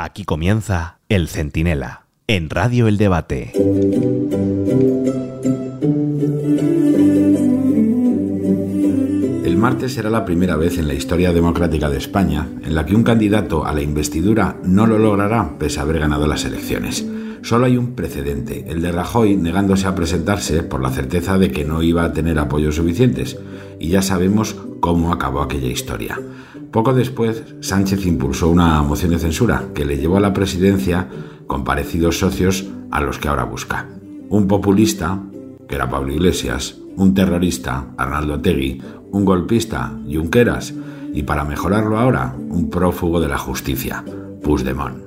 Aquí comienza El Centinela, en Radio El Debate. El martes será la primera vez en la historia democrática de España en la que un candidato a la investidura no lo logrará pese a haber ganado las elecciones. Solo hay un precedente, el de Rajoy negándose a presentarse por la certeza de que no iba a tener apoyos suficientes, y ya sabemos cómo acabó aquella historia. Poco después, Sánchez impulsó una moción de censura que le llevó a la presidencia con parecidos socios a los que ahora busca. Un populista, que era Pablo Iglesias, un terrorista, Arnaldo Tegui, un golpista, Junqueras, y para mejorarlo ahora, un prófugo de la justicia, Puigdemont.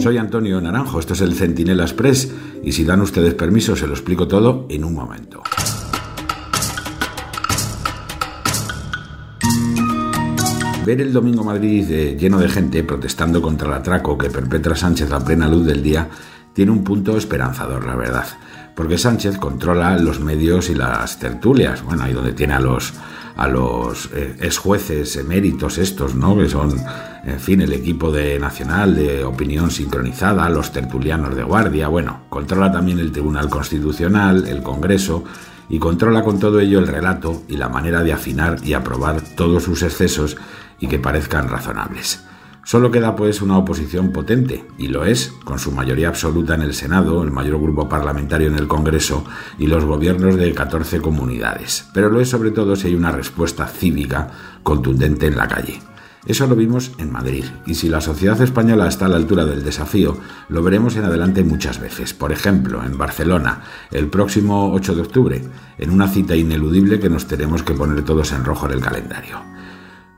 Soy Antonio Naranjo, esto es el Centinela Express, y si dan ustedes permiso se lo explico todo en un momento. Ver el domingo Madrid eh, lleno de gente protestando contra el atraco que perpetra Sánchez a plena luz del día tiene un punto esperanzador, la verdad. Porque Sánchez controla los medios y las tertulias. Bueno, ahí donde tiene a los, a los eh, ex jueces eméritos estos, ¿no? Que son, en fin, el equipo de nacional de opinión sincronizada, los tertulianos de guardia. Bueno, controla también el Tribunal Constitucional, el Congreso y controla con todo ello el relato y la manera de afinar y aprobar todos sus excesos y que parezcan razonables. Solo queda pues una oposición potente, y lo es, con su mayoría absoluta en el Senado, el mayor grupo parlamentario en el Congreso y los gobiernos de 14 comunidades. Pero lo es sobre todo si hay una respuesta cívica contundente en la calle. Eso lo vimos en Madrid, y si la sociedad española está a la altura del desafío, lo veremos en adelante muchas veces. Por ejemplo, en Barcelona, el próximo 8 de octubre, en una cita ineludible que nos tenemos que poner todos en rojo en el calendario.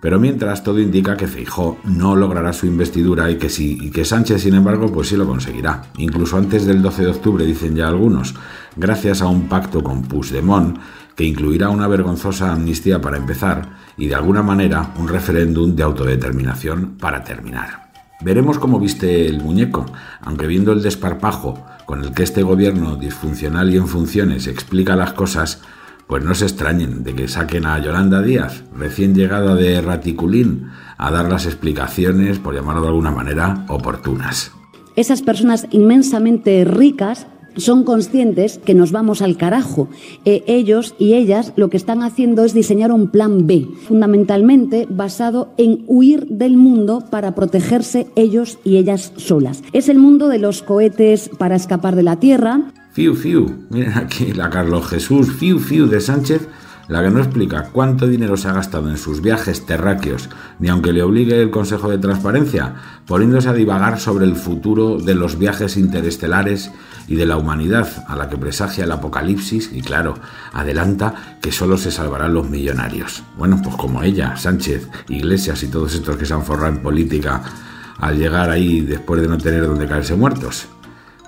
Pero mientras todo indica que Feijó no logrará su investidura y que, sí, y que Sánchez, sin embargo, pues sí lo conseguirá. Incluso antes del 12 de octubre, dicen ya algunos, gracias a un pacto con Puigdemont que incluirá una vergonzosa amnistía para empezar y de alguna manera un referéndum de autodeterminación para terminar. Veremos cómo viste el muñeco, aunque viendo el desparpajo con el que este gobierno disfuncional y en funciones explica las cosas, pues no se extrañen de que saquen a Yolanda Díaz, recién llegada de Raticulín, a dar las explicaciones, por llamarlo de alguna manera, oportunas. Esas personas inmensamente ricas son conscientes que nos vamos al carajo. Eh, ellos y ellas lo que están haciendo es diseñar un plan B, fundamentalmente basado en huir del mundo para protegerse ellos y ellas solas. Es el mundo de los cohetes para escapar de la Tierra, Fiu Fiu, miren aquí la Carlos Jesús Fiu Fiu de Sánchez, la que no explica cuánto dinero se ha gastado en sus viajes terráqueos, ni aunque le obligue el Consejo de Transparencia, poniéndose a divagar sobre el futuro de los viajes interestelares y de la humanidad, a la que presagia el apocalipsis y claro, adelanta que solo se salvarán los millonarios. Bueno, pues como ella, Sánchez, Iglesias y todos estos que se han forrado en política al llegar ahí después de no tener donde caerse muertos.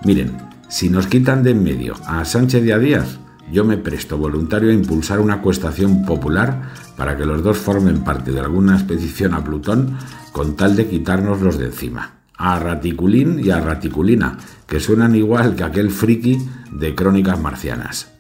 Miren, si nos quitan de en medio a Sánchez y a Díaz, yo me presto voluntario a impulsar una acuestación popular para que los dos formen parte de alguna expedición a Plutón con tal de quitarnos los de encima. A Raticulín y a Raticulina, que suenan igual que aquel friki de crónicas marcianas.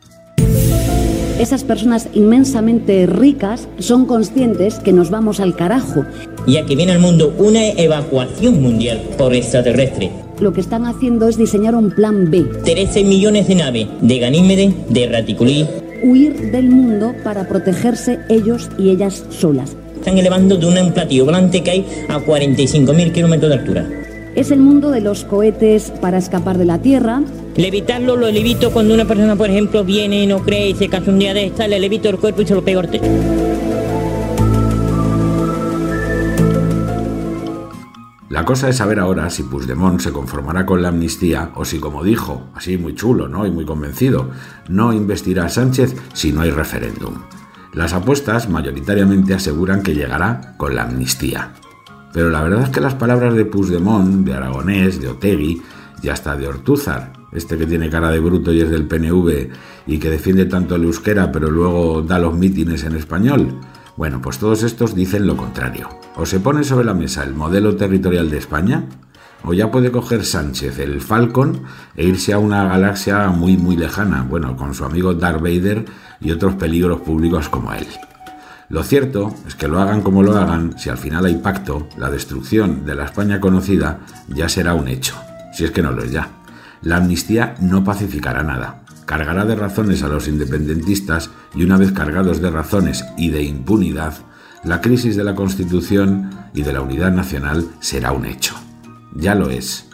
Esas personas inmensamente ricas son conscientes que nos vamos al carajo. Ya que viene al mundo una evacuación mundial por extraterrestre lo que están haciendo es diseñar un plan B. 13 millones de naves de Ganímede, de Raticulí. Huir del mundo para protegerse ellos y ellas solas. Están elevando de un platillo volante que hay a 45.000 kilómetros de altura. Es el mundo de los cohetes para escapar de la Tierra. Levitarlo lo levito cuando una persona, por ejemplo, viene y no cree y se casa un día de esta, le levito el cuerpo y se lo pego al techo. La cosa es saber ahora si Puigdemont se conformará con la amnistía o si, como dijo, así muy chulo ¿no? y muy convencido, no investirá a Sánchez si no hay referéndum. Las apuestas mayoritariamente aseguran que llegará con la amnistía. Pero la verdad es que las palabras de Puigdemont, de Aragonés, de Otegui y hasta de Ortúzar, este que tiene cara de bruto y es del PNV y que defiende tanto el euskera pero luego da los mítines en español, bueno, pues todos estos dicen lo contrario. O se pone sobre la mesa el modelo territorial de España, o ya puede coger Sánchez el Falcon e irse a una galaxia muy muy lejana, bueno, con su amigo Darth Vader y otros peligros públicos como él. Lo cierto es que lo hagan como lo hagan, si al final hay pacto, la destrucción de la España conocida ya será un hecho, si es que no lo es ya. La amnistía no pacificará nada, cargará de razones a los independentistas y una vez cargados de razones y de impunidad, la crisis de la Constitución y de la unidad nacional será un hecho. Ya lo es.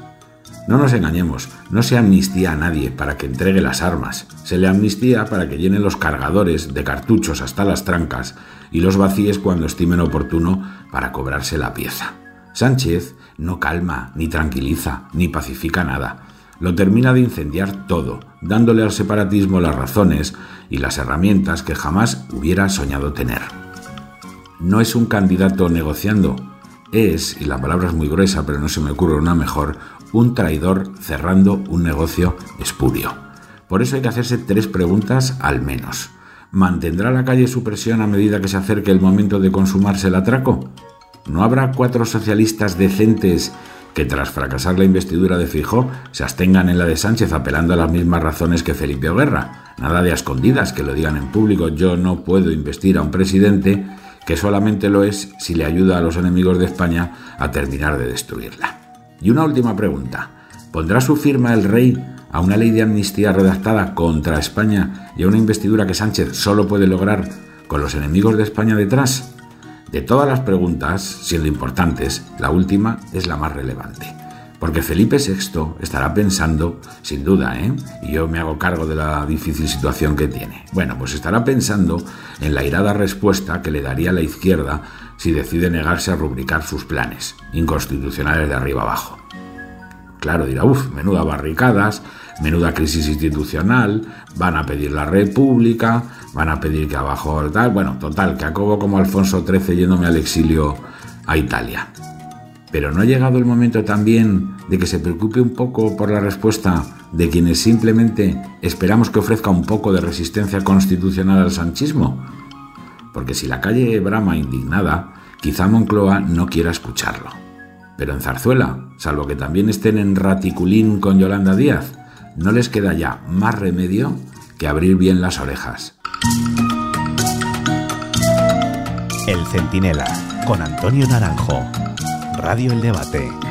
No nos engañemos, no se amnistía a nadie para que entregue las armas, se le amnistía para que llene los cargadores de cartuchos hasta las trancas y los vacíes cuando estimen oportuno para cobrarse la pieza. Sánchez no calma, ni tranquiliza, ni pacifica nada. Lo termina de incendiar todo, dándole al separatismo las razones y las herramientas que jamás hubiera soñado tener. No es un candidato negociando, es, y la palabra es muy gruesa pero no se me ocurre una mejor, un traidor cerrando un negocio espurio. Por eso hay que hacerse tres preguntas al menos. ¿Mantendrá la calle su presión a medida que se acerque el momento de consumarse el atraco? ¿No habrá cuatro socialistas decentes que tras fracasar la investidura de Fijó se abstengan en la de Sánchez apelando a las mismas razones que Felipe Guerra? Nada de escondidas, que lo digan en público, yo no puedo investir a un presidente que solamente lo es si le ayuda a los enemigos de España a terminar de destruirla. Y una última pregunta. ¿Pondrá su firma el rey a una ley de amnistía redactada contra España y a una investidura que Sánchez solo puede lograr con los enemigos de España detrás? De todas las preguntas, siendo importantes, la última es la más relevante. Porque Felipe VI estará pensando, sin duda, ¿eh? y yo me hago cargo de la difícil situación que tiene. Bueno, pues estará pensando en la irada respuesta que le daría la izquierda si decide negarse a rubricar sus planes, inconstitucionales de arriba abajo. Claro, dirá, uff, menuda barricadas, menuda crisis institucional, van a pedir la república, van a pedir que abajo tal, bueno, total, que acabo como Alfonso XIII yéndome al exilio a Italia. Pero ¿no ha llegado el momento también de que se preocupe un poco por la respuesta de quienes simplemente esperamos que ofrezca un poco de resistencia constitucional al sanchismo? Porque si la calle brama indignada, quizá Moncloa no quiera escucharlo. Pero en Zarzuela, salvo que también estén en raticulín con Yolanda Díaz, no les queda ya más remedio que abrir bien las orejas. El Centinela, con Antonio Naranjo. Radio El Debate.